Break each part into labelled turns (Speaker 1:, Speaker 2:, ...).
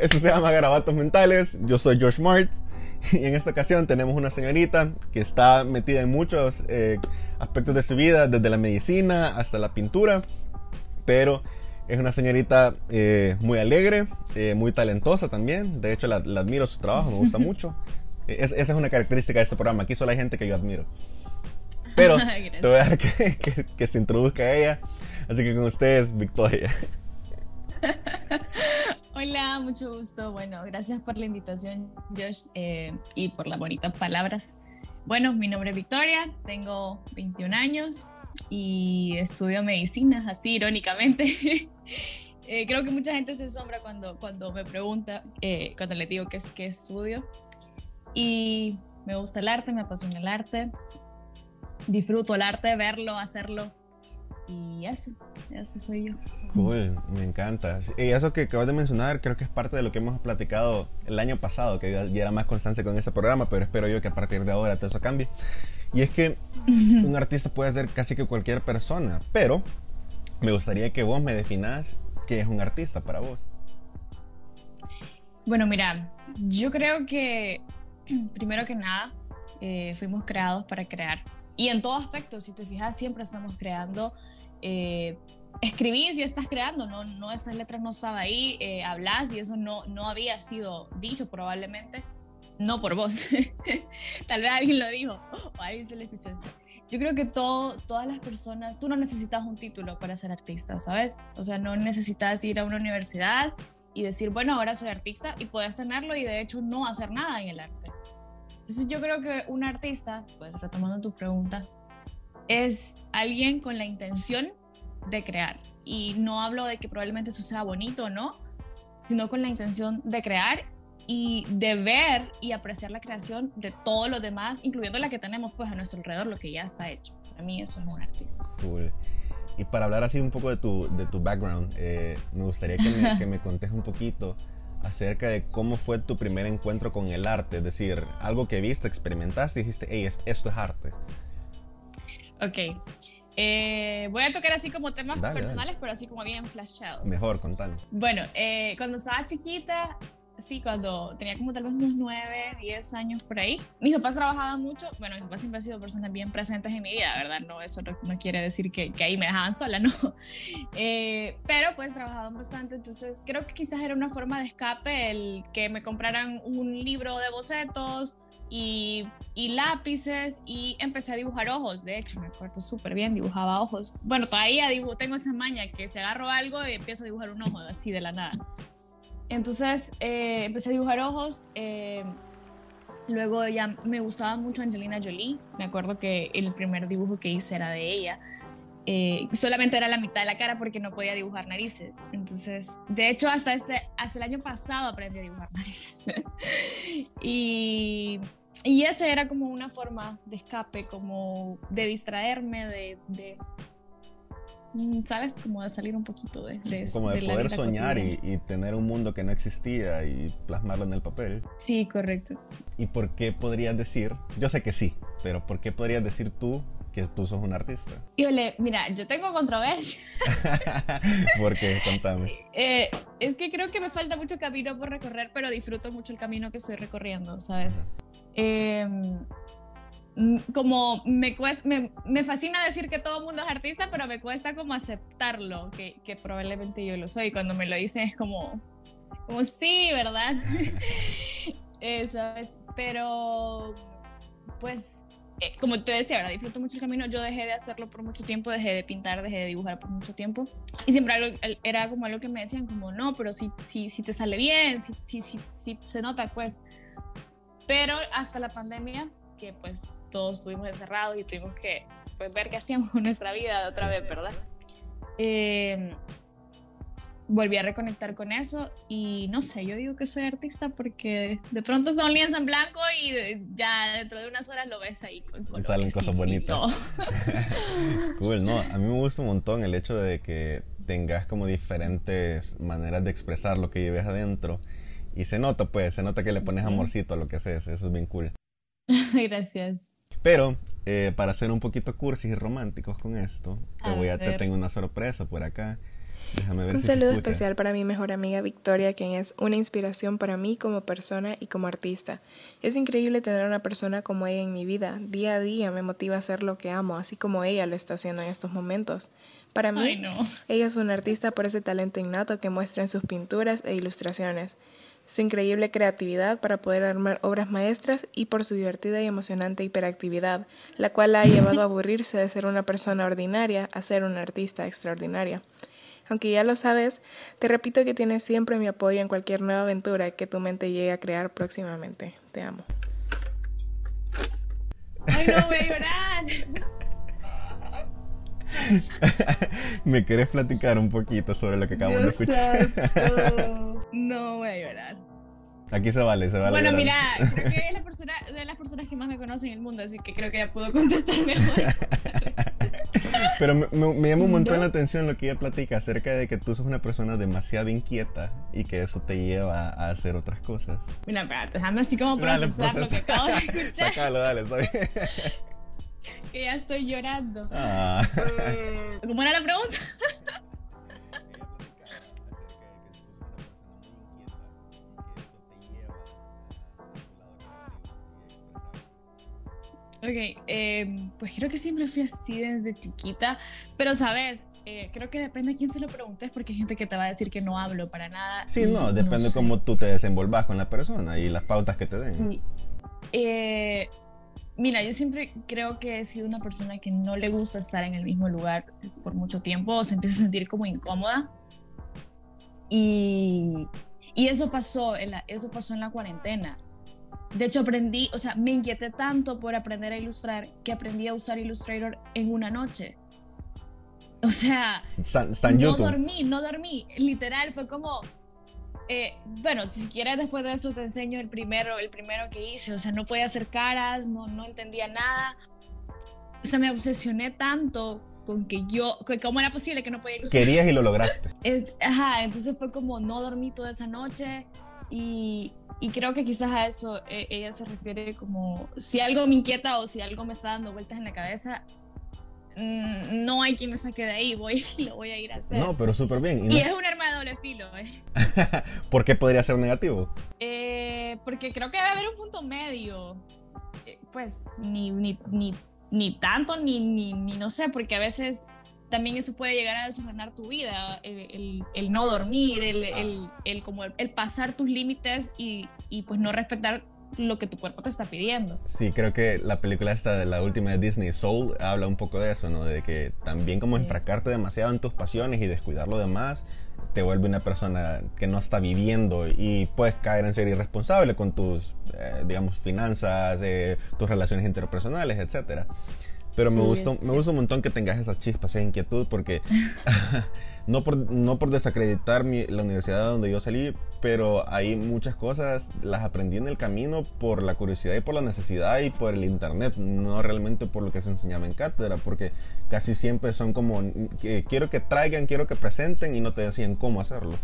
Speaker 1: Eso se llama Garabatos Mentales. Yo soy Josh Mart. Y en esta ocasión tenemos una señorita que está metida en muchos eh, aspectos de su vida, desde la medicina hasta la pintura. Pero es una señorita eh, muy alegre, eh, muy talentosa también. De hecho, la, admiro su trabajo, me gusta mucho. esa es una característica de este programa. Aquí solo hay gente que yo admiro. Pero te voy a dejar que, que se introduzca a ella. Así que con ustedes, Victoria.
Speaker 2: Hola, mucho gusto. Bueno, gracias por la invitación, Josh, eh, y por las bonitas palabras. Bueno, mi nombre es Victoria, tengo 21 años y estudio medicina, así irónicamente. Eh, creo que mucha gente se asombra cuando, cuando me pregunta, eh, cuando le digo qué, qué estudio. Y me gusta el arte, me apasiona el arte, disfruto el arte, verlo, hacerlo y eso, eso soy yo.
Speaker 1: Cool, me encanta. Y eso que acabas de mencionar, creo que es parte de lo que hemos platicado el año pasado, que ya era más constante con ese programa, pero espero yo que a partir de ahora todo eso cambie. Y es que un artista puede ser casi que cualquier persona, pero me gustaría que vos me definas qué es un artista para vos.
Speaker 2: Bueno, mira, yo creo que primero que nada eh, fuimos creados para crear. Y en todo aspecto, si te fijas, siempre estamos creando eh, escribís y estás creando, no, no esas letras no estaban ahí, eh, hablas y eso no, no había sido dicho probablemente, no por vos, tal vez alguien lo dijo o alguien se lo escuchaste. Yo creo que todo, todas las personas, tú no necesitas un título para ser artista, ¿sabes? O sea, no necesitas ir a una universidad y decir, bueno, ahora soy artista y puedes tenerlo y de hecho no hacer nada en el arte. Entonces yo creo que un artista, pues retomando tu pregunta, es alguien con la intención de crear. Y no hablo de que probablemente eso sea bonito o no, sino con la intención de crear y de ver y apreciar la creación de todos los demás, incluyendo la que tenemos pues a nuestro alrededor, lo que ya está hecho. Para mí eso es un artista.
Speaker 1: Cool. Y para hablar así un poco de tu, de tu background, eh, me gustaría que me, que me contes un poquito acerca de cómo fue tu primer encuentro con el arte, es decir, algo que viste, experimentaste y dijiste, hey, esto es arte.
Speaker 2: Ok. Eh, voy a tocar así como temas personales, pero así como bien flashados.
Speaker 1: Mejor, contame.
Speaker 2: Bueno, eh, cuando estaba chiquita, sí, cuando tenía como tal vez unos 9, 10 años por ahí, mis papás trabajaban mucho. Bueno, mis papás siempre han sido personas bien presentes en mi vida, ¿verdad? No, eso no, quiere decir que, que, ahí me dejaban sola, ¿no? Eh, pero pues trabajaban bastante, entonces creo que quizás era una forma de escape el que me compraran un libro de bocetos y, lápices y empecé a dibujar ojos. De hecho, me acuerdo súper bien, dibujaba ojos. Bueno, todavía dibujo, tengo esa maña que se agarro algo y empiezo a dibujar un ojo así de la nada. Entonces eh, empecé a dibujar ojos. Eh, luego ya me gustaba mucho Angelina Jolie. Me acuerdo que el primer dibujo que hice era de ella. Eh, solamente era la mitad de la cara porque no podía dibujar narices. Entonces, de hecho, hasta, este, hasta el año pasado aprendí a dibujar narices. y y ese era como una forma de escape, como de distraerme, de, mm, ¿sabes? Como de salir un poquito de, de
Speaker 1: Como de, poder soñar y, tener un mundo que no existía y plasmarlo en el papel.
Speaker 2: Sí, correcto.
Speaker 1: ¿Y por qué podrías decir, yo sé que sí, pero por qué podrías decir tú que tú sos un artista?
Speaker 2: Híjole, mira, yo tengo controversia.
Speaker 1: ¿Por qué? Contame.
Speaker 2: Eh, es que creo que me falta mucho camino por recorrer, pero disfruto mucho el camino que estoy recorriendo, ¿sabes? Em, como me, cuesta, me, fascina decir que todo el mundo es artista, pero me cuesta como aceptarlo, que, que probablemente yo lo soy. Cuando me lo dicen es como, como sí, ¿verdad? Eso es, pero pues eh, como te decía, ahora disfruto mucho el camino. Yo dejé de hacerlo por mucho tiempo, dejé de pintar, dejé de dibujar por mucho tiempo. Y siempre era como algo que me decían, como no, pero si, si, si te sale bien, si, si, si, si se nota, pues pero hasta la pandemia, que pues todos estuvimos encerrados y tuvimos que pues, ver qué hacíamos con nuestra vida de otra vez, ¿verdad? Eh, volví a reconectar con eso y no sé, yo digo que soy artista porque de pronto está un lienzo en blanco y ya dentro de unas horas lo ves ahí. Con
Speaker 1: y salen cosas bonitas. cool, no, a mí me gusta un montón el hecho de que tengas como diferentes maneras de expresar lo que lleves adentro y se nota, pues, se nota que le pones amorcito a lo que haces. Eso es bien cool.
Speaker 2: Gracias.
Speaker 1: Pero, eh, para ser un poquito cursis y románticos con esto, te, voy a, te tengo una sorpresa por acá. Déjame ver
Speaker 3: Un
Speaker 1: si se
Speaker 3: saludo
Speaker 1: escucha.
Speaker 3: especial para mi mejor amiga Victoria, quien es una inspiración para mí como persona y como artista. Es increíble tener una persona como ella en mi vida. Día a día me motiva a hacer lo que amo, así como ella lo está haciendo en estos momentos. Para mí,
Speaker 2: Ay, no.
Speaker 3: ella es una artista por ese talento innato que muestra en sus pinturas e ilustraciones, su increíble creatividad para poder armar obras maestras y por su divertida y emocionante hiperactividad, la cual la ha llevado a aburrirse de ser una persona ordinaria a ser una artista extraordinaria. Aunque ya lo sabes, te repito que tienes siempre mi apoyo en cualquier nueva aventura que tu mente llegue a crear próximamente. Te amo.
Speaker 2: Ay, no, voy a llorar.
Speaker 1: ¿Me querés platicar un poquito sobre lo que acabamos
Speaker 2: Dios
Speaker 1: de escuchar?
Speaker 2: santo. No voy a llorar.
Speaker 1: Aquí se vale, se vale.
Speaker 2: Bueno,
Speaker 1: llorar.
Speaker 2: mira, creo que es la persona, de las personas que más me conocen en el mundo, así que creo que ya puedo contestar mejor.
Speaker 1: Pero me, me- me llama un montón
Speaker 2: No.
Speaker 1: la atención lo que ella platica acerca de que tú sos una persona demasiado inquieta y que eso te lleva a hacer otras cosas.
Speaker 2: Mira, espérate, déjame así como
Speaker 1: Dale,
Speaker 2: procesar lo que
Speaker 1: procesa.
Speaker 2: acabo de escuchar,
Speaker 1: Sácalo, dale, está bien.
Speaker 2: Que ya estoy llorando.
Speaker 1: Ah.
Speaker 2: ¿Cómo era la pregunta? Ok, eh, pues creo que siempre fui así desde chiquita, pero sabes, Eh, creo que depende a quién se lo preguntes porque hay gente que te va a decir que no hablo para nada.
Speaker 1: Sí, no, depende
Speaker 2: sé.
Speaker 1: cómo tú te desenvolvas con la persona y las pautas que te den.
Speaker 2: Sí. Eh, mira, yo siempre creo que he sido una persona que no le gusta estar en el mismo lugar por mucho tiempo o se empieza a sentir como incómoda. Y, y eso, pasó en la, eso pasó en la cuarentena. De hecho, aprendí, o sea, me inquieté tanto por aprender a ilustrar que aprendí a usar Illustrator en una noche. O sea,
Speaker 1: San, San
Speaker 2: no
Speaker 1: YouTube.
Speaker 2: dormí, no dormí. Literal, fue como. Eh, bueno, si quieres después de eso te enseño el primero, el primero que hice. O sea, no podía hacer caras, no, no entendía nada. O sea, me obsesioné tanto con que yo, que cómo era posible que no podía ilustrar.
Speaker 1: Querías y lo lograste.
Speaker 2: Ajá, entonces fue como no dormí toda esa noche y, y creo que quizás a eso eh, ella se refiere como si algo me inquieta o si algo me está dando vueltas en la cabeza, no hay quien me saque de ahí, voy, lo voy a ir a hacer.
Speaker 1: No, pero súper bien. ¿Y no-
Speaker 2: y es un arma de doble filo, eh.
Speaker 1: ¿Por qué podría ser negativo?
Speaker 2: Eh, porque creo que debe haber un punto medio. Eh, pues ni, ni, ni, ni tanto, ni, ni, ni no sé, porque a veces también eso puede llegar a desordenar tu vida, el, el- el no dormir, el, el, el como el, el pasar tus límites y, y pues no respetar lo que tu cuerpo te está pidiendo.
Speaker 1: Sí, creo que la película esta de la última de Disney, Soul, habla un poco de eso, ¿no? De que también como
Speaker 2: Sí.
Speaker 1: enfrascarte demasiado en tus pasiones y descuidar lo demás te vuelve una persona que no está viviendo y puedes caer en ser irresponsable con tus, eh, digamos, finanzas, eh, tus relaciones interpersonales, etcétera. Pero me,
Speaker 2: Sí,
Speaker 1: gusta,
Speaker 2: es
Speaker 1: me gusta un montón que tengas esa chispa, esa inquietud, porque no, por, no por desacreditar mi- la universidad donde yo salí, pero hay muchas cosas, las aprendí en el camino por la curiosidad y por la necesidad y por el internet, no realmente por lo que se enseñaba en cátedra, porque casi siempre son como, que quiero que traigan, quiero que presenten y no te decían cómo hacerlo.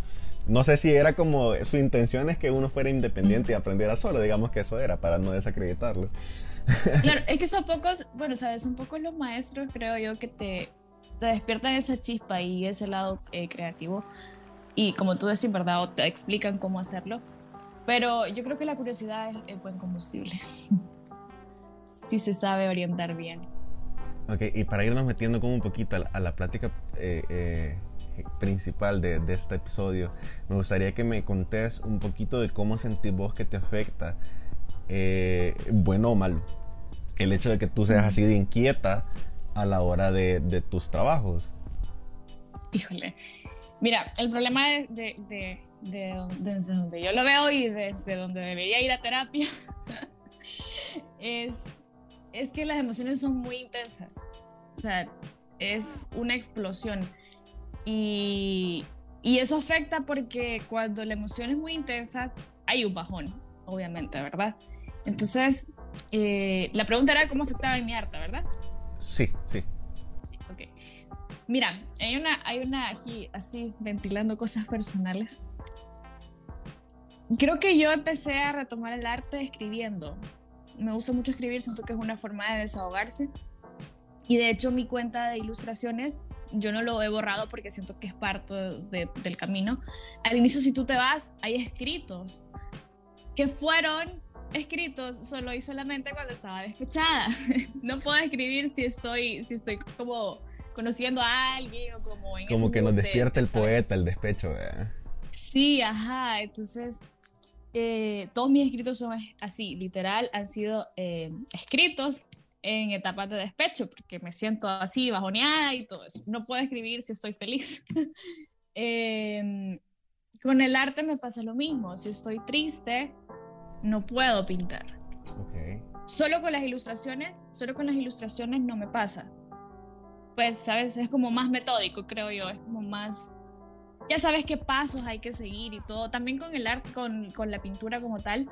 Speaker 1: No sé si era como su intención es que uno fuera independiente y aprendiera solo, digamos que eso era, para no desacreditarlo.
Speaker 2: Claro, es que son pocos, bueno, sabes, son pocos los maestros, creo yo, que te, te despiertan esa chispa y ese lado eh, creativo. Y como tú decís, ¿verdad? O te explican cómo hacerlo. Pero yo creo que la curiosidad es, es buen combustible. si se sabe orientar bien.
Speaker 1: Ok, y para irnos metiendo como un poquito a la, a la plática eh, eh, principal de, de este episodio, me gustaría que me contés un poquito de cómo sentís vos que te afecta, eh, bueno o malo, el hecho de que tú seas así de inquieta a la hora de, tus trabajos.
Speaker 2: Híjole. Mira, el problema de- desde donde yo lo veo y desde donde debería ir a terapia es, es que las emociones son muy intensas. O sea, es una explosión. Y, y eso afecta porque cuando la emoción es muy intensa, hay un bajón, obviamente, ¿verdad? Entonces, eh, la pregunta era cómo afectaba en mi arte, ¿verdad?
Speaker 1: Sí, sí.
Speaker 2: Sí, ok. Mira, hay una, hay una aquí así ventilando cosas personales. Creo que yo empecé a retomar el arte escribiendo. Me gusta mucho escribir, siento que es una forma de desahogarse. Y de hecho mi cuenta de ilustraciones yo no lo he borrado porque siento que es parte del camino. Al inicio, si tú te vas, hay escritos que fueron escritos solo y solamente cuando estaba despechada. no puedo escribir si estoy, si estoy como conociendo a alguien o como en
Speaker 1: Como que nos despierta el poeta, el despecho.
Speaker 2: Sí, ajá. Entonces, eh, todos mis escritos son así, literal, han sido eh, escritos en etapas de despecho, porque me siento así, bajoneada y todo eso. No puedo escribir si estoy feliz. Em, con el arte me pasa lo mismo. Si estoy triste, no puedo pintar. Solo con las ilustraciones, solo con las ilustraciones no me pasa. Pues, sabes, es como más metódico, creo yo, es como más ya sabes qué pasos hay que seguir y todo. También con el arte, con, con la pintura como tal.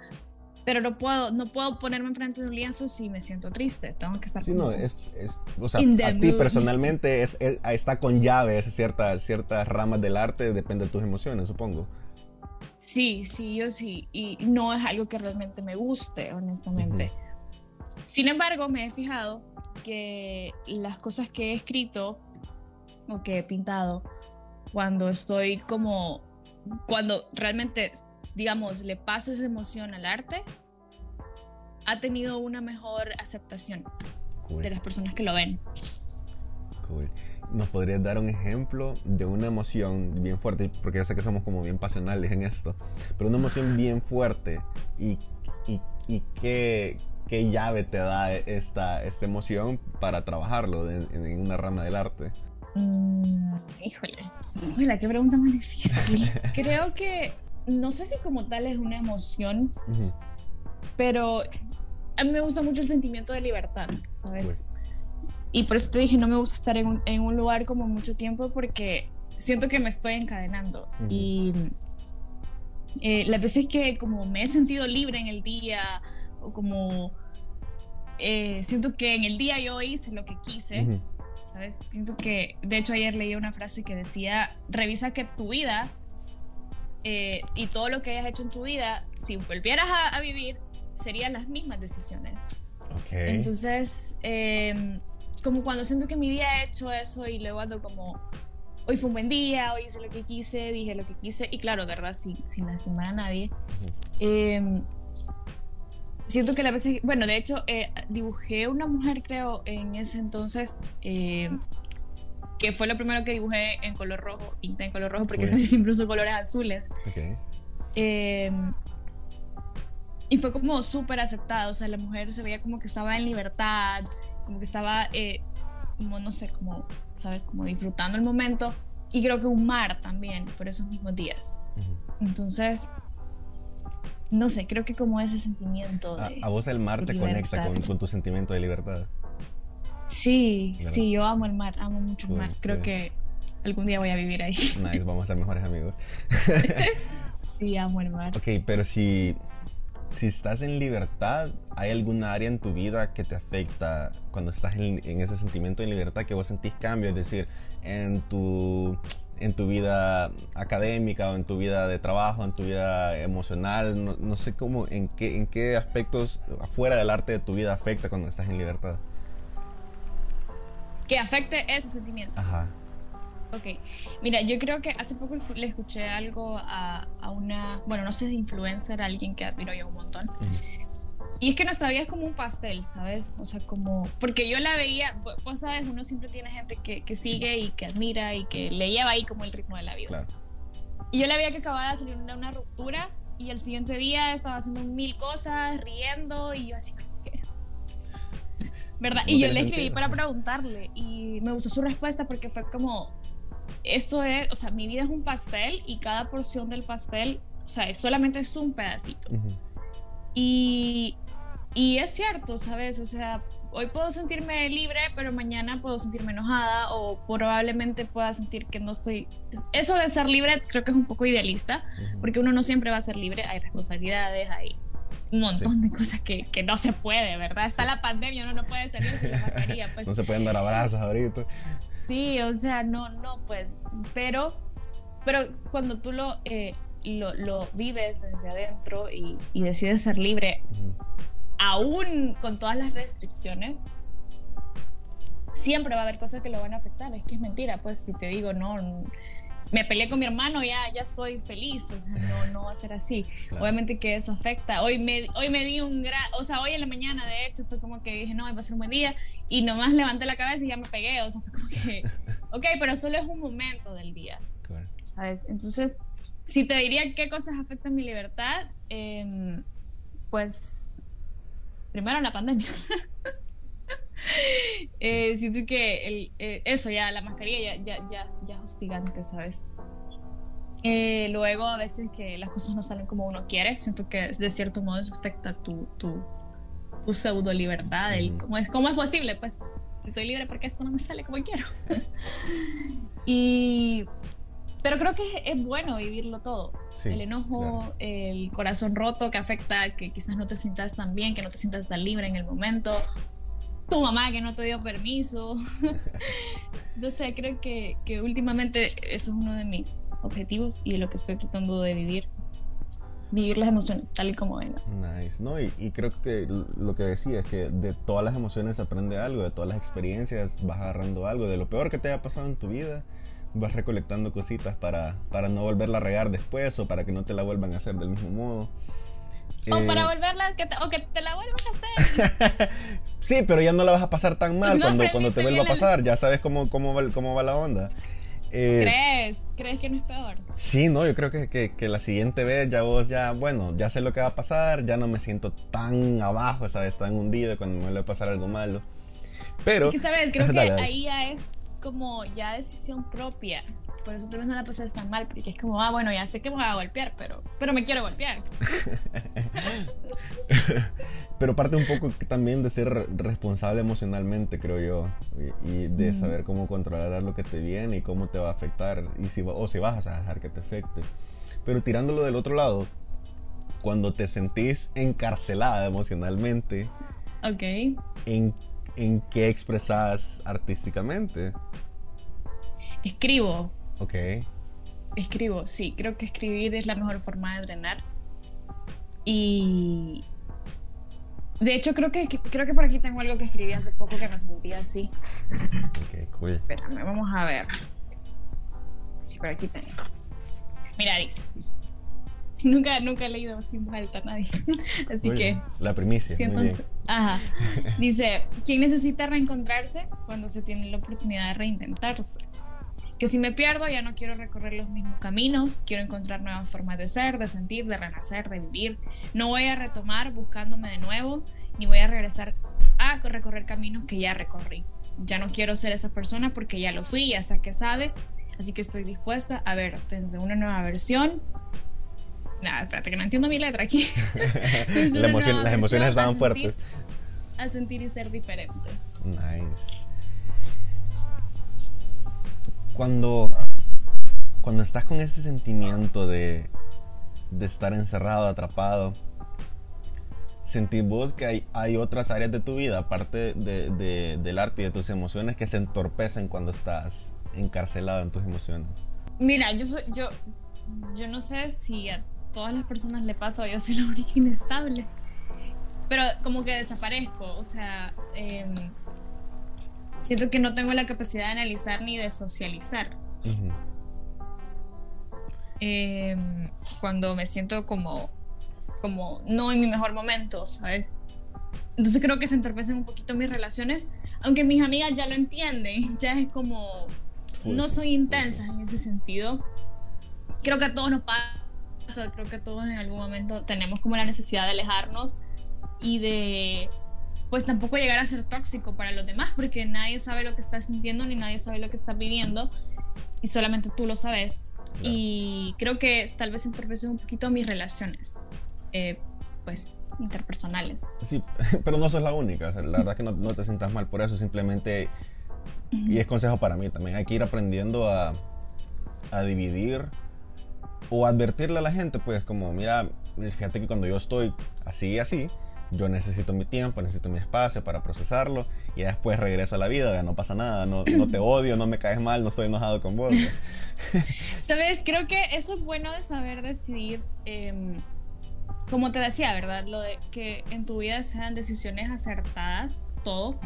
Speaker 2: Pero no puedo, no puedo ponerme enfrente de un lienzo si me siento triste. Tengo que estar.
Speaker 1: Sí, no, es, es, o sea, a ti personalmente es, está con llaves ciertas, ciertas ramas del arte, depende de tus emociones, supongo.
Speaker 2: Sí, sí, yo sí. Y no es algo que realmente me guste, honestamente. Sin embargo, me he fijado que las cosas que he escrito o que he pintado cuando estoy como, cuando realmente, digamos, le paso esa emoción al arte, ha tenido una mejor aceptación de las personas que lo ven.
Speaker 1: ¿Nos podrías dar un ejemplo de una emoción bien fuerte? Porque yo sé que somos como bien pasionales en esto, pero una emoción bien fuerte y, y, y qué, qué, llave te da esta, esta emoción para trabajarlo en, en una rama del arte.
Speaker 2: Mm, híjole, híjole, qué pregunta más difícil. Creo que, no sé si como tal es una emoción, pero a mí me gusta mucho el sentimiento de libertad, ¿sabes? Y por eso te dije, no me gusta estar en un, en un, lugar como mucho tiempo porque siento que me estoy encadenando. Y eh, las veces que como me he sentido libre en el día o como eh, siento que en el día yo hice lo que quise. ¿sabes? Siento que, de hecho ayer leí una frase que decía, revisa que tu vida eh, y todo lo que hayas hecho en tu vida, si volvieras a, vivir, serían las mismas decisiones. Okay. Entonces, em, como cuando siento que mi día he hecho eso y luego ando como, hoy fue un buen día, hoy hice lo que quise, dije lo que quise, y claro, ¿verdad? Sin, sin lastimar a nadie siento que la veces, bueno, de hecho, eh, dibujé una mujer, creo, en ese entonces, eh, que fue lo primero que dibujé en color rojo, pinté en color rojo, porque casi siempre uso colores azules. Em, y fue como súper aceptado, o sea, la mujer se veía como que estaba en libertad, como que estaba, eh, como no sé, como, ¿sabes? Como disfrutando el momento. Y creo que un mar también, por esos mismos días. Entonces, no sé, creo que como ese sentimiento.
Speaker 1: De, a, vos el mar te conecta con, tu sentimiento de libertad.
Speaker 2: Sí, sí, yo amo el mar, amo mucho el mar. Creo que algún día voy a vivir ahí.
Speaker 1: Nice, vamos a ser mejores amigos.
Speaker 2: sí, amo el mar.
Speaker 1: Ok, pero si, si estás en libertad, ¿hay alguna área en tu vida que te afecta cuando estás en, en ese sentimiento de libertad que vos sentís cambio? Es decir, en tu en tu vida académica o en tu vida de trabajo, en tu vida emocional, no, sé cómo, en qué, en qué aspectos afuera del arte de tu vida afecta cuando estás en libertad.
Speaker 2: Que afecte ese sentimiento. Ajá. Ok, mira, yo creo que hace poco le escuché algo a, a una, bueno, no sé, de influencer, alguien que admiro yo un montón. Y es que nuestra vida es como un pastel, ¿sabes? O sea, como, porque yo la veía, pues sabes, uno siempre tiene gente que, que sigue y que admira y que le lleva ahí como el ritmo de la vida. Claro. Y yo la veía que acababa de salir una, una ruptura y el siguiente día estaba haciendo mil cosas, riendo y yo así como que... ¿Verdad? y yo le escribí para preguntarle y me gustó su respuesta porque fue como, esto es, o sea, mi vida es un pastel y cada porción del pastel, o sea, solamente es un pedacito. Y y es cierto, ¿sabes? O sea, hoy puedo sentirme libre, pero mañana puedo sentirme enojada o probablemente pueda sentir que no estoy... Eso de ser libre creo que es un poco idealista, porque uno no siempre va a ser libre, hay responsabilidades, hay un montón de cosas que, que, no se puede, ¿verdad? Está la pandemia, uno no puede salir sin la mascarilla. Pues.
Speaker 1: No se pueden dar abrazos ahorita.
Speaker 2: Sí, o sea, no, no, pues, pero, pero cuando tú lo, eh, lo, lo, vives desde adentro y, y decides ser libre, aún con todas las restricciones, siempre va a haber cosas que lo van a afectar. Es que es mentira, pues si te digo, no, me peleé con mi hermano, ya, ya estoy feliz, o sea, no, no va a ser así. Obviamente que eso afecta. Hoy me, hoy me di un gran, o sea, hoy en la mañana, de hecho, fue como que dije, no, va a ser un buen día, y nomás levanté la cabeza y ya me pegué, o sea, fue como que, ok, pero solo es un momento del día, ¿sabes? Entonces, si te diría qué cosas afectan mi libertad, em, pues, primero la pandemia. eh, siento que el, eh, eso ya, la mascarilla ya, ya, ya, ya es hostigante, ¿sabes? Eh, luego a veces que las cosas no salen como uno quiere, siento que de cierto modo eso afecta tu, tu, tu pseudo libertad, el, ¿cómo, es, ¿cómo es posible? Pues si soy libre porque esto no me sale como quiero. y, pero creo que es, bueno vivirlo todo. el enojo, el corazón roto que afecta que quizás no te sientas tan bien, que no te sientas tan libre en el momento, tu mamá que no te dio permiso. Entonces creo que, que últimamente eso es uno de mis objetivos y de lo que estoy tratando de vivir. Vivir las emociones tal y como vengan.
Speaker 1: Nice. No, y, y, creo que lo que decía es que de todas las emociones se aprende algo, de todas las experiencias vas agarrando algo, de lo peor que te haya pasado en tu vida vas recolectando cositas para, para no volverla a regar después o para que no te la vuelvan a hacer del mismo modo.
Speaker 2: O para eh, volverla, que te, o que te la vuelvan a hacer.
Speaker 1: sí, pero ya no la vas a pasar tan mal cuando, cuando te vuelva a pasar. Ya sabes cómo, cómo, va, cómo va la onda.
Speaker 2: Eh, ¿Crees? ¿Crees que no es peor?
Speaker 1: Sí, no, yo creo que, que, que, la siguiente vez ya vos ya, bueno, ya sé lo que va a pasar, ya no me siento tan abajo, ¿sabes? Tan hundido cuando me vuelve a pasar algo malo. Pero...
Speaker 2: Es que, ¿sabes? Creo que ahí ya es como ya decisión propia por eso tal vez no la pases tan mal, porque es como, ah, bueno, ya sé que me voy a golpear, pero, pero me quiero golpear.
Speaker 1: pero parte un poco también de ser responsable emocionalmente, creo yo, y, de saber cómo controlar lo que te viene y cómo te va a afectar, y si, o si vas a dejar que te afecte. Pero tirándolo del otro lado, cuando te sentís encarcelada emocionalmente,
Speaker 2: okay.
Speaker 1: ¿en, ¿en qué expresas artísticamente?
Speaker 2: Escribo.
Speaker 1: Ok.
Speaker 2: Escribo, sí, creo que escribir es la mejor forma de drenar. Y de hecho creo que creo que por aquí tengo algo que escribí hace poco que me sentía así.
Speaker 1: Ok, cool.
Speaker 2: Espérame, vamos a ver. Sí, por aquí tengo. Mira, dice. Nunca, nunca he leído sin falta a nadie. Así que.
Speaker 1: La primicia. muy bien.
Speaker 2: Ajá. Dice: ¿Quién necesita reencontrarse cuando se tiene la oportunidad de reinventarse? Que si me pierdo ya no quiero recorrer los mismos caminos, quiero encontrar nuevas formas de ser, de sentir, de renacer, de vivir. No voy a retomar buscándome de nuevo, ni voy a regresar a recorrer caminos que ya recorrí. Ya no quiero ser esa persona porque ya lo fui, ya sé que sabe, así que estoy dispuesta a ver desde una nueva versión. Nada, espérate que no entiendo mi letra aquí.
Speaker 1: las emociones estaban fuertes.
Speaker 2: A sentir y ser diferente.
Speaker 1: Nice cuando, cuando estás con ese sentimiento de, de estar encerrado, atrapado, sentís vos que hay, hay otras áreas de tu vida, aparte de, de, del arte y de tus emociones, que se entorpecen cuando estás encarcelado en tus emociones.
Speaker 2: Mira, yo, soy, yo, yo no sé si a todas las personas le pasa yo soy la única inestable, pero como que desaparezco, o sea... Eh, siento que no tengo la capacidad de analizar ni de socializar. Em, cuando me siento como, como no en mi mejor momento, ¿sabes? Entonces creo que se entorpecen un poquito mis relaciones, aunque mis amigas ya lo entienden, ya es como, no soy intensa en ese sentido. Creo que a todos nos pasa, creo que todos en algún momento tenemos como la necesidad de alejarnos y de pues tampoco llegar a ser tóxico para los demás, porque nadie sabe lo que estás sintiendo ni nadie sabe lo que estás viviendo y solamente tú lo sabes. Y creo que tal vez entorpecen un poquito mis relaciones, eh, pues interpersonales.
Speaker 1: Sí, pero no sos la única, la verdad es que no, no, te sientas mal por eso, simplemente, y es consejo para mí también, hay que ir aprendiendo a, a dividir o advertirle a la gente, pues como, mira, fíjate que cuando yo estoy así y así, yo necesito mi tiempo, necesito mi espacio para procesarlo y después regreso a la vida, no pasa nada, no, no te odio, no me caes mal, no estoy enojado con vos.
Speaker 2: Sabes, creo que eso es bueno de saber decidir, em, como te decía, ¿verdad? Lo de que en tu vida sean decisiones acertadas todo,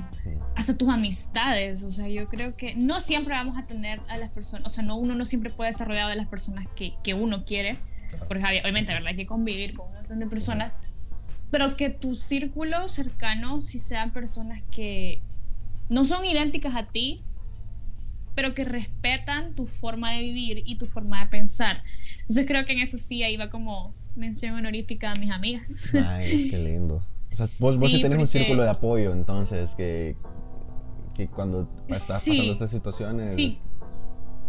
Speaker 2: hasta tus amistades. O sea, yo creo que no siempre vamos a tener a las personas, o sea, no, uno no siempre puede estar rodeado de las personas que, que uno quiere, porque obviamente, ¿verdad? Hay que convivir con un montón de personas, pero que tu círculo cercano si sean personas que no son idénticas a ti, pero que respetan tu forma de vivir y tu forma de pensar. Entonces creo que en eso sí ahí va como mención honorífica a mis amigas.
Speaker 1: Ay, qué lindo. O sea, vos, vos sí tenés un círculo de apoyo, entonces, que, que cuando estás pasando estas situaciones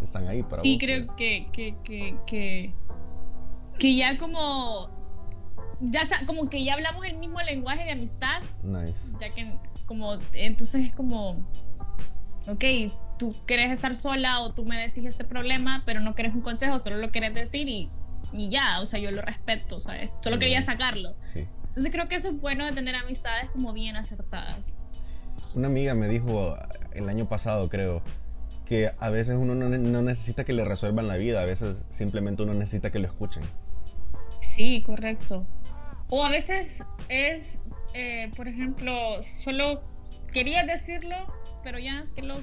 Speaker 1: están ahí para
Speaker 2: Sí, creo que, que, que, que, ya como ya como que ya hablamos el mismo lenguaje de amistad.
Speaker 1: Nice.
Speaker 2: Ya que como entonces es como ok, tú quieres estar sola o tú me decís este problema, pero no quieres un consejo, solo lo quieres decir y, y ya, o sea, yo lo respeto, ¿sabes? Solo quería sacarlo.
Speaker 1: Sí.
Speaker 2: Entonces creo que eso es bueno de tener amistades como bien acertadas.
Speaker 1: Una amiga me dijo el año pasado, creo, que a veces uno no, no necesita que le resuelvan la vida, a veces simplemente uno necesita que lo escuchen.
Speaker 2: Sí, correcto. O a veces es, eh, por ejemplo, solo quería decirlo, pero ya que lo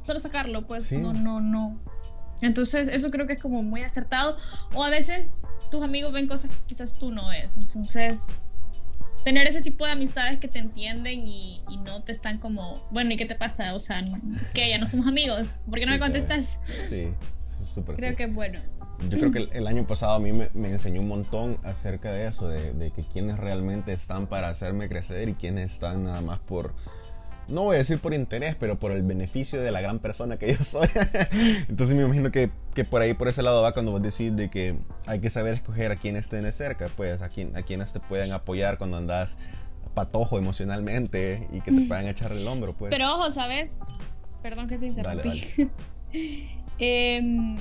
Speaker 2: solo sacarlo, pues no, no, no. Entonces, eso creo que es como muy acertado. O a veces tus amigos ven cosas que quizás tú no ves. Entonces, tener ese tipo de amistades que te entienden y, no te están como, bueno, ¿y qué te pasa? O sea, que ya no somos amigos. ¿Por qué no me contestas?
Speaker 1: Sí, súper.
Speaker 2: Creo que es bueno.
Speaker 1: Yo creo que el, año pasado a mí me, enseñó un montón acerca de eso, de, de que quienes realmente están para hacerme crecer y quienes están nada más por no voy a decir por interés, pero por el beneficio de la gran persona que yo soy. Entonces me imagino que, que, por ahí, por ese lado va cuando vos decís de que hay que saber escoger a quienes estén cerca, pues a, quien, a quienes te puedan apoyar cuando andas patojo emocionalmente y que te puedan echar el hombro, pues.
Speaker 2: Pero ojo, ¿sabes? Perdón que te interrumpí. Em,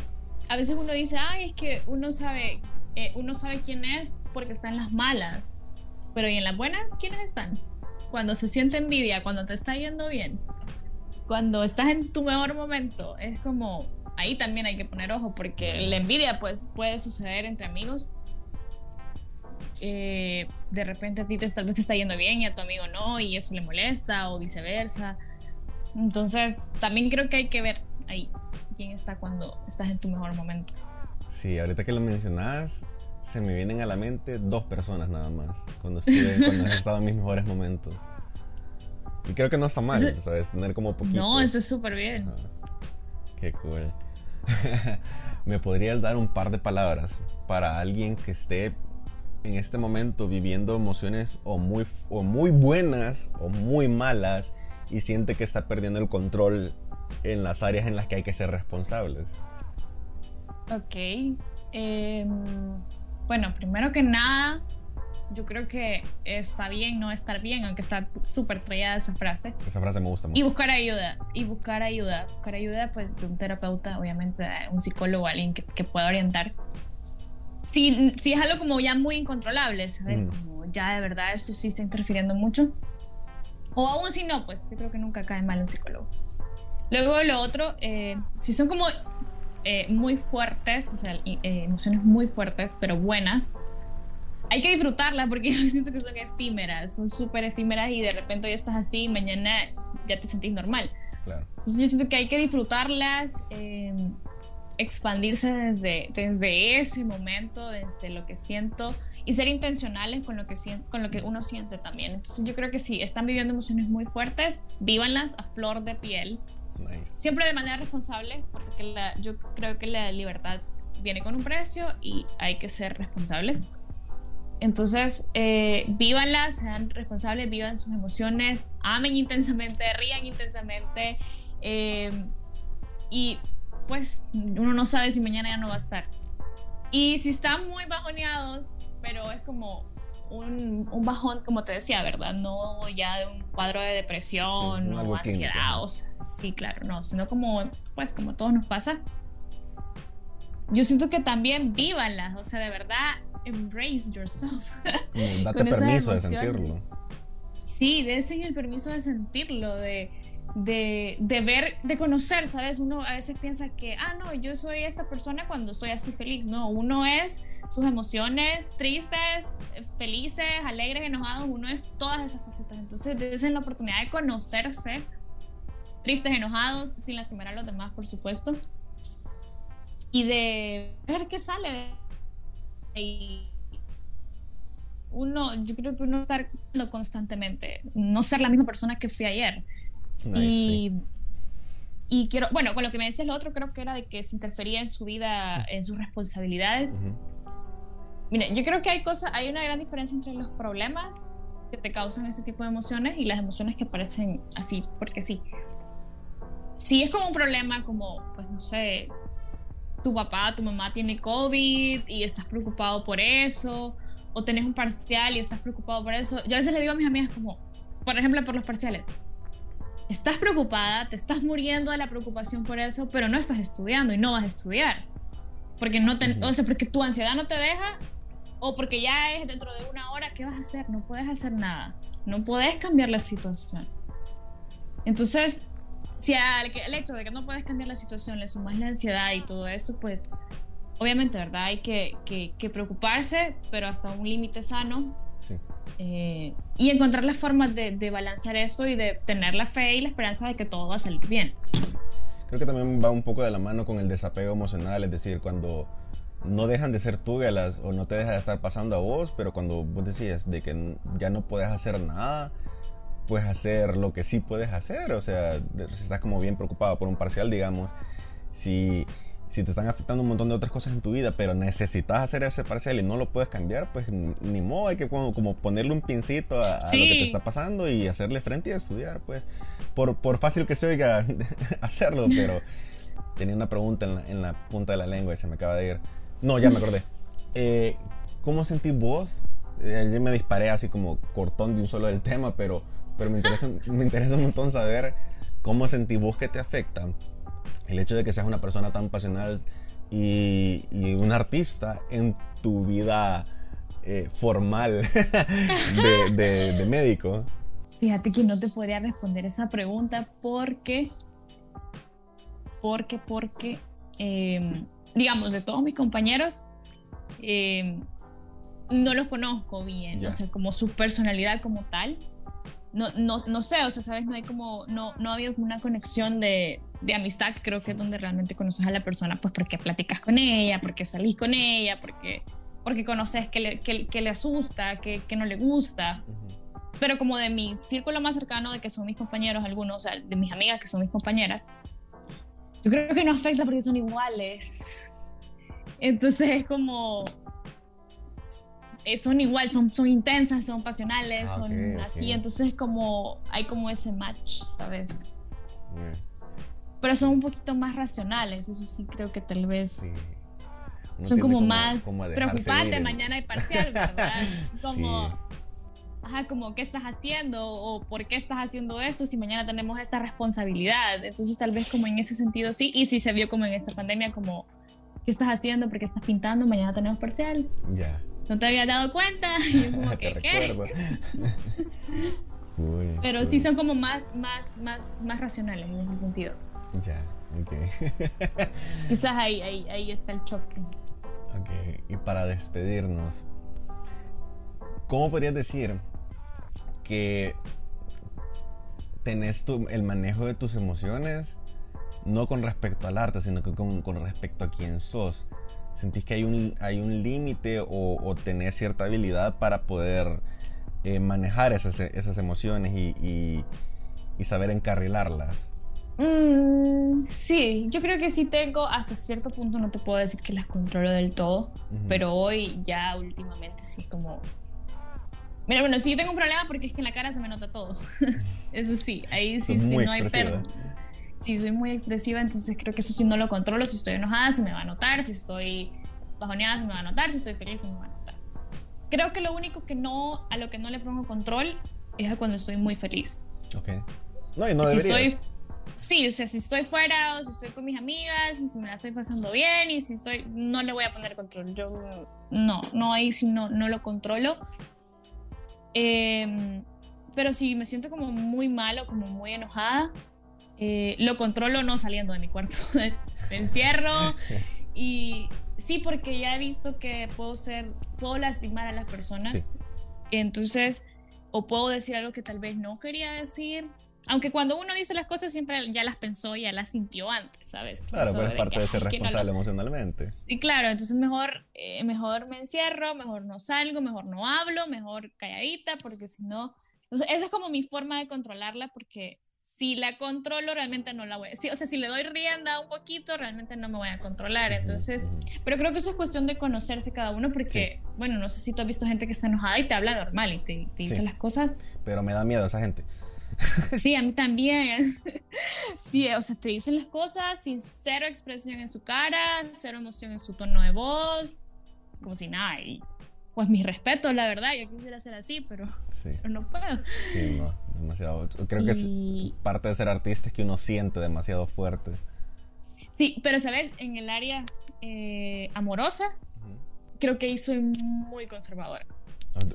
Speaker 2: a veces uno dice, ay, es que uno sabe, eh, uno sabe quién es porque está en las malas. Pero ¿y en las buenas quiénes están? cuando se siente envidia, cuando te está yendo bien, cuando estás en tu mejor momento, es como ahí también hay que poner ojo porque la envidia pues puede suceder entre amigos. Eh, de repente a ti te, tal vez te está yendo bien y a tu amigo no y eso le molesta o viceversa. Entonces también creo que hay que ver ahí quién está cuando estás en tu mejor momento.
Speaker 1: Sí, ahorita que lo mencionas, se me vienen a la mente dos personas nada más cuando, estuve, cuando he estado en mis mejores momentos. Y creo que no está mal, ¿sabes? Tener como poquito.
Speaker 2: No, esto es súper bien.
Speaker 1: Qué cool. ¿Me podrías dar un par de palabras para alguien que esté en este momento viviendo emociones o muy, o muy buenas o muy malas y siente que está perdiendo el control en las áreas en las que hay que ser responsables?
Speaker 2: Ok. Eh, bueno, primero que nada, yo creo que está bien no estar bien, aunque está súper traída esa frase.
Speaker 1: Esa frase me gusta mucho.
Speaker 2: Y buscar ayuda, y buscar ayuda, buscar ayuda pues de un terapeuta, obviamente de un psicólogo, alguien que, que pueda orientar. Si, si, es algo como ya muy incontrolable, ¿sabes? Mm. Como ya de verdad esto sí está interfiriendo mucho. O aún si no, pues yo creo que nunca cae mal un psicólogo. Luego lo otro, eh, si son como eh, muy fuertes, o sea, eh, emociones muy fuertes, pero buenas, hay que disfrutarlas porque yo siento que son efímeras, son súper efímeras y de repente hoy estás así y mañana ya te sentís normal. Entonces yo siento que hay que disfrutarlas, em, expandirse desde, desde ese momento, desde lo que siento y ser intencionales con lo, que, con lo que uno siente también. Entonces yo creo que si están viviendo emociones muy fuertes, vívanlas a flor de piel Siempre de manera responsable, porque yo creo que la libertad viene con un precio y hay que ser responsables. Entonces, eh, sean responsables, vivan sus emociones, amen intensamente, rían intensamente. Eh, y pues uno no sabe si mañana ya no va a estar. Y si están muy bajoneados, pero es como un, un, bajón, como te decía, ¿verdad? No ya de un cuadro de depresión o ansiedad, o sí, claro, no, sino como, pues, como todos nos pasa. Yo siento que también vívanlas, o sea, de verdad, embrace yourself.
Speaker 1: date permiso de sentirlo.
Speaker 2: Sí, desen el permiso de sentirlo, de, de, de, ver, de conocer, ¿sabes? Uno a veces piensa que, ah, no, yo soy esta persona cuando estoy así feliz. No, uno es sus emociones tristes, felices, alegres, enojados, uno es todas esas facetas. Entonces, desde la oportunidad de conocerse, tristes, enojados, sin lastimar a los demás, por supuesto, y de ver qué sale. Y uno, yo creo que uno estar constantemente, no ser la misma persona que fui ayer y, y quiero, bueno, con lo que me decías lo otro, creo que era de que se interfería en su vida, en sus responsabilidades. Mire, yo creo que hay cosas, hay una gran diferencia entre los problemas que te causan ese tipo de emociones y las emociones que aparecen así, porque sí. Si es como un problema como, pues no sé, tu papá, tu mamá tiene COVID y estás preocupado por eso, o tenés un parcial y estás preocupado por eso. Yo a veces le digo a mis amigas como, por ejemplo, por los parciales, estás preocupada, te estás muriendo de la preocupación por eso, pero no estás estudiando y no vas a estudiar. Porque, no te, o sea, porque tu ansiedad no te deja o porque ya es dentro de una hora, ¿qué vas a hacer? No puedes hacer nada. No puedes cambiar la situación. Entonces, si al el hecho de que no puedes cambiar la situación le sumas la ansiedad y todo eso, pues obviamente, ¿verdad? Hay que, que, que preocuparse, pero hasta un límite sano. Sí. Eh, y encontrar las formas de, de, balancear esto y de tener la fe y la esperanza de que todo va a salir bien.
Speaker 1: Creo que también va un poco de la mano con el desapego emocional, es decir, cuando no dejan de ser tuyas o no te deja de estar pasando a vos, pero cuando vos decías de que ya no puedes hacer nada, puedes hacer lo que sí puedes hacer, o sea, si estás como bien preocupado por un parcial, digamos, si si te están afectando un montón de otras cosas en tu vida, pero necesitas hacer ese parcial y no lo puedes cambiar, pues ni modo, hay que como, ponerle un pincito a, lo que te está pasando y hacerle frente y estudiar, pues. Por, por fácil que se oiga hacerlo, pero tenía una pregunta en la, en la, punta de la lengua y se me acaba de ir. No, ya me acordé. Eh, ¿Cómo sentís vos? Eh, yo me disparé así como cortón de un solo del tema, pero, pero me, interesa, me interesa un montón saber cómo sentís vos que te afectan el hecho de que seas una persona tan pasional y, un artista en tu vida eh, formal de, médico?
Speaker 2: Fíjate que no te podría responder esa pregunta porque, porque, porque, em, digamos, de todos mis compañeros, em, no los conozco bien, o sea, como su personalidad como tal. No, no, no sé, o sea, sabes, no hay como, no, no ha habido una conexión de, de amistad, creo que es donde realmente conoces a la persona, pues porque platicas con ella, porque salís con ella, porque, porque conoces que le, que, le asusta, que, que, no le gusta. Pero como de mi círculo más cercano, de que son mis compañeros, algunos, o sea, de mis amigas que son mis compañeras, yo creo que no afecta porque son iguales. Entonces es como... Eh, son igual, son, son intensas, son pasionales, ah, son así, entonces como hay como ese match, ¿sabes? Pero son un poquito más racionales, eso sí creo que tal vez son como, más preocupantes, mañana hay parcial, ¿verdad? Como, ajá, como qué estás haciendo o por qué estás haciendo esto si mañana tenemos esta responsabilidad, entonces tal vez como en ese sentido sí, y si se vio como en esta pandemia como, ¿qué estás haciendo? ¿Por qué estás pintando? Mañana tenemos parcial. Ya. ¿No te había dado cuenta? Y como que, ¿qué? Pero sí son como más, más, más, más racionales en ese sentido.
Speaker 1: Ya, ok.
Speaker 2: Quizás ahí, ahí, ahí está el choque.
Speaker 1: Ok, y para despedirnos, ¿cómo podrías decir que tenés tu, el manejo de tus emociones no con respecto al arte, sino que con, con respecto a quién sos? ¿Sentís que hay un, hay un límite o, o, tenés cierta habilidad para poder eh, manejar esas, esas emociones y, y, y saber encarrilarlas?
Speaker 2: Mm, sí, yo creo que sí tengo, hasta cierto punto no te puedo decir que las controlo del todo, pero hoy ya últimamente sí es como... Mira, bueno, sí tengo un problema porque es que en la cara se me nota todo. eso sí, ahí sí, sí no hay pero Sí, soy muy expresiva, entonces creo que eso sí no lo controlo. Si estoy enojada se me va a notar, si estoy bajoneada se me va a notar, si estoy feliz se me va a notar. Creo que lo único que no, a lo que no le pongo control es a cuando estoy muy feliz.
Speaker 1: Ok. No, y no deberías.
Speaker 2: Si estoy sí, o sea, si estoy fuera o si estoy con mis amigas y si me la estoy pasando bien y si estoy, no le voy a poner control. Yo no, no ahí sí no, no lo controlo. Em, pero si me siento como muy mal o como muy enojada, eh, lo controlo no saliendo de mi cuarto. me encierro y sí, porque ya he visto que puedo ser, puedo lastimar a las personas. Entonces, o puedo decir algo que tal vez no quería decir. Aunque cuando uno dice las cosas siempre ya las pensó, ya las sintió antes, ¿sabes?
Speaker 1: Claro, pero es parte de ser responsable emocionalmente.
Speaker 2: Sí, claro, entonces mejor, eh, mejor me encierro, mejor no salgo, mejor no hablo, mejor calladita, porque si no... Entonces, esa es como mi forma de controlarla, porque si la controlo, realmente no la voy a... Sí, o sea, si le doy rienda un poquito, realmente no me voy a controlar. Entonces, pero creo que eso es cuestión de conocerse cada uno porque, bueno, no sé si tú has visto gente que está enojada y te habla normal y te, dice las cosas.
Speaker 1: Pero me da miedo esa gente.
Speaker 2: Sí, a mí también. Sí, o sea, te dicen las cosas sin cero expresión en su cara, cero emoción en su tono de voz, como si nada. Y pues mi respeto, la verdad, yo quisiera ser así, pero, no puedo.
Speaker 1: Sí, no, demasiado. Creo que es parte de ser artista es que uno siente demasiado fuerte.
Speaker 2: Sí, pero sabes, en el área eh, amorosa, creo que soy muy conservadora.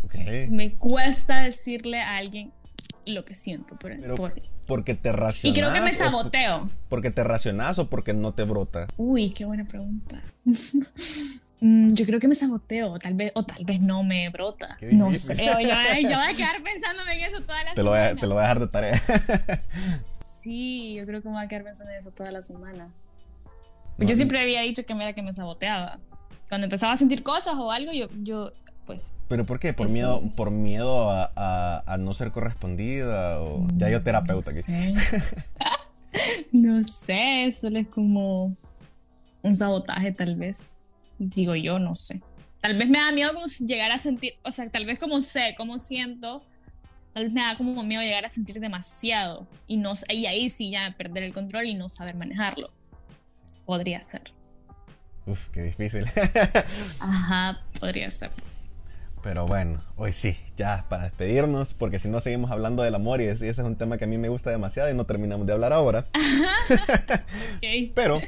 Speaker 2: Okay. Me cuesta decirle a alguien lo que siento por, pero
Speaker 1: porque te racionas.
Speaker 2: Y creo que me saboteo.
Speaker 1: ¿Porque te racionas o porque no te brota?
Speaker 2: Uy, qué buena pregunta. Mm, yo creo que me saboteo, tal vez, o tal vez no me brota. No sé, yo, voy a quedar pensándome en eso toda la
Speaker 1: te semana. Lo te lo voy a dejar de tarea.
Speaker 2: sí, yo creo que me voy a quedar pensando en eso toda la semana. Pues yo siempre había dicho que me era que me saboteaba. Cuando empezaba a sentir cosas o algo, yo, yo pues...
Speaker 1: ¿Pero por qué? ¿Por miedo, por miedo a, a, no ser correspondida? O... Ya yo terapeuta
Speaker 2: no aquí. no sé, solo es como un sabotaje tal vez. Digo yo, no sé. Tal vez me da miedo como llegar a sentir, o sea, tal vez como sé, como siento, tal vez me da como miedo llegar a sentir demasiado y, no, y ahí sí ya perder el control y no saber manejarlo. Podría ser.
Speaker 1: Uf, qué difícil.
Speaker 2: Ajá, podría ser.
Speaker 1: Pero bueno, hoy sí, ya para despedirnos, porque si no seguimos hablando del amor y ese es un tema que a mí me gusta demasiado y no terminamos de hablar ahora. okay. Pero,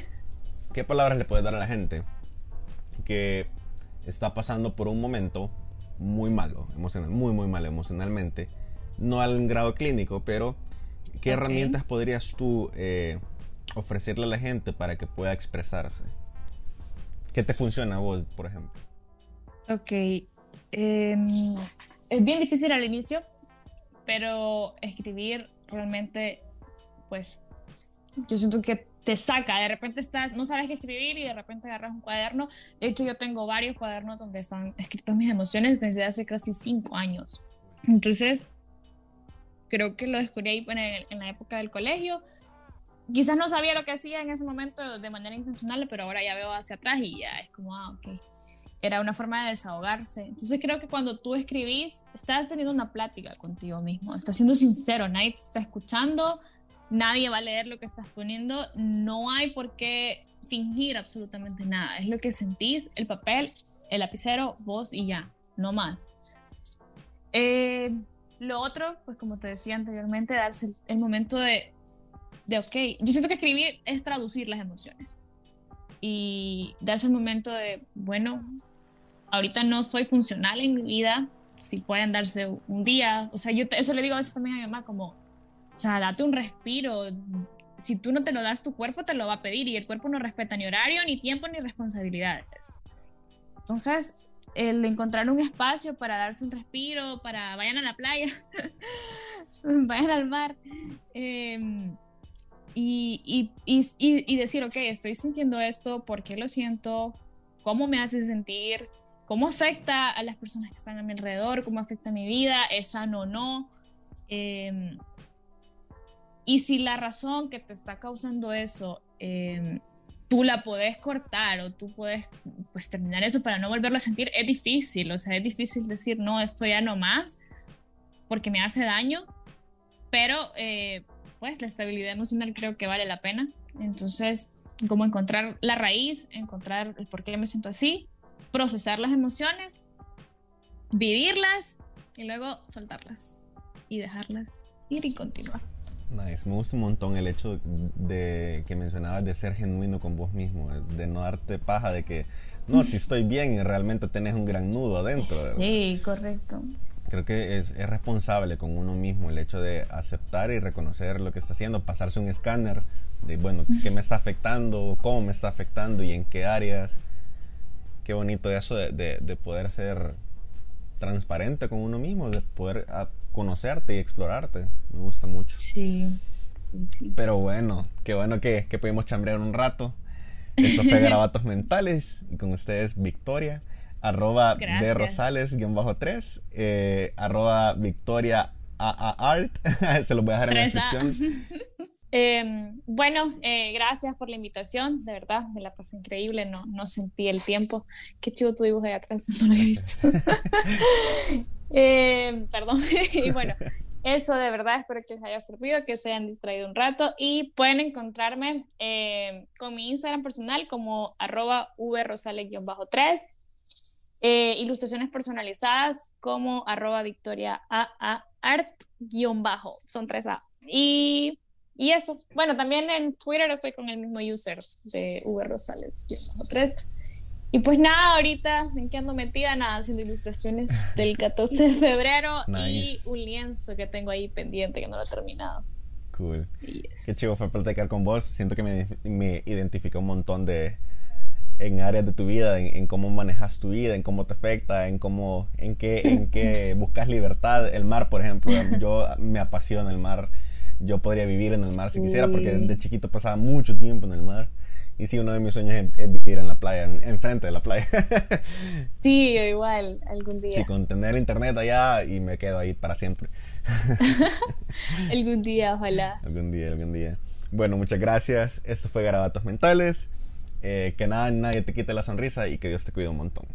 Speaker 1: ¿qué palabras le puedes dar a la gente que está pasando por un momento muy malo, emocional, muy, muy malo emocionalmente. No al grado clínico, pero ¿qué herramientas podrías tú eh, ofrecerle a la gente para que pueda expresarse? ¿Qué te funciona a vos, por ejemplo?
Speaker 2: Ok. Em, es bien difícil al inicio, pero escribir realmente, pues, yo siento que te saca, de repente estás, no sabes qué escribir y de repente agarras un cuaderno. De hecho, yo tengo varios cuadernos donde están escritas mis emociones desde hace casi cinco años. Entonces, creo que lo descubrí ahí en, la época del colegio. Quizás no sabía lo que hacía en ese momento de manera intencional, pero ahora ya veo hacia atrás y ya es como, ah, ok. Era una forma de desahogarse. Entonces creo que cuando tú escribís, estás teniendo una plática contigo mismo, estás siendo sincero, nadie te está escuchando, nadie va a leer lo que estás poniendo, no hay por qué fingir absolutamente nada, es lo que sentís, el papel, el lapicero, vos y ya, no más. Eh, lo otro, pues como te decía anteriormente, darse el, momento de, de, ok, yo siento que escribir es traducir las emociones y darse el momento de, bueno, ahorita no soy funcional en mi vida, si pueden darse un día, o sea, yo eso le digo a veces también a mi mamá, como, o sea, date un respiro. Si tú no te lo das, tu cuerpo te lo va a pedir y el cuerpo no respeta ni horario, ni tiempo, ni responsabilidades. Entonces, el encontrar un espacio para darse un respiro, para vayan a la playa, vayan al mar, em, y, y, y, y, decir, ok, estoy sintiendo esto, ¿por qué lo siento? ¿Cómo me hace sentir? ¿Cómo afecta a las personas que están a mi alrededor? ¿Cómo afecta a mi vida? ¿Es sano o no? Eh, y si la razón que te está causando eso, em, tú la puedes cortar o tú puedes pues terminar eso para no volverlo a sentir, es difícil. O sea, es difícil decir, no, esto ya no más, porque me hace daño. Pero eh, pues la estabilidad emocional creo que vale la pena. Entonces, como encontrar la raíz, encontrar el por qué me siento así, procesar las emociones, vivirlas y luego soltarlas y dejarlas ir y continuar.
Speaker 1: Nice, me gusta un montón el hecho de que mencionabas de ser genuino con vos mismo, de no darte paja de que, no, si estoy bien y realmente tenés un gran nudo adentro.
Speaker 2: Sí, correcto.
Speaker 1: creo que es, es, responsable con uno mismo el hecho de aceptar y reconocer lo que está haciendo, pasarse un escáner de, bueno, qué me está afectando, cómo me está afectando y en qué áreas. Qué bonito eso de, de, de poder ser transparente con uno mismo, de poder conocerte y explorarte. Me gusta mucho.
Speaker 2: Sí, sí, sí.
Speaker 1: Pero bueno, qué bueno que, que pudimos chambrear un rato. Eso fue Garabatos Mentales. Y con ustedes, Victoria. Arroba de Rosales, guion bajo 3. Eh, arroba Victoria Art. Se los voy a dejar en la descripción.
Speaker 2: Eh, bueno, eh, gracias por la invitación, de verdad, me la pasé increíble, no, no sentí el tiempo. Qué chido tu dibujo de atrás, no lo había visto. eh, perdón, y bueno, eso de verdad espero que les haya servido, que se hayan distraído un rato y pueden encontrarme eh, con mi Instagram personal como arroba vrosales-3, eh, ilustraciones personalizadas como arroba victoria art-bajo, son tres A. Y y eso, bueno, también en Twitter estoy con el mismo user de V Rosales 3. Y pues nada, ahorita en qué ando metida, nada, haciendo ilustraciones del 14 de febrero y un lienzo que tengo ahí pendiente que no lo he terminado.
Speaker 1: Cool. Yes. Qué chivo fue platicar con vos. Siento que me, me identifica un montón de en áreas de tu vida, en, en, cómo manejas tu vida, en cómo te afecta, en cómo, en qué, en qué buscas libertad. El mar, por ejemplo, yo me apasiona el mar yo podría vivir en el mar si quisiera, porque de chiquito pasaba mucho tiempo en el mar. Y sí, uno de mis sueños es, vivir en la playa, enfrente de la playa.
Speaker 2: sí, igual, algún día.
Speaker 1: Sí, con tener internet allá y me quedo ahí para siempre.
Speaker 2: algún día, ojalá.
Speaker 1: Algún día, algún día. Bueno, muchas gracias. Esto fue Garabatos Mentales. Eh, que nada, nadie te quite la sonrisa y que Dios te cuide un montón.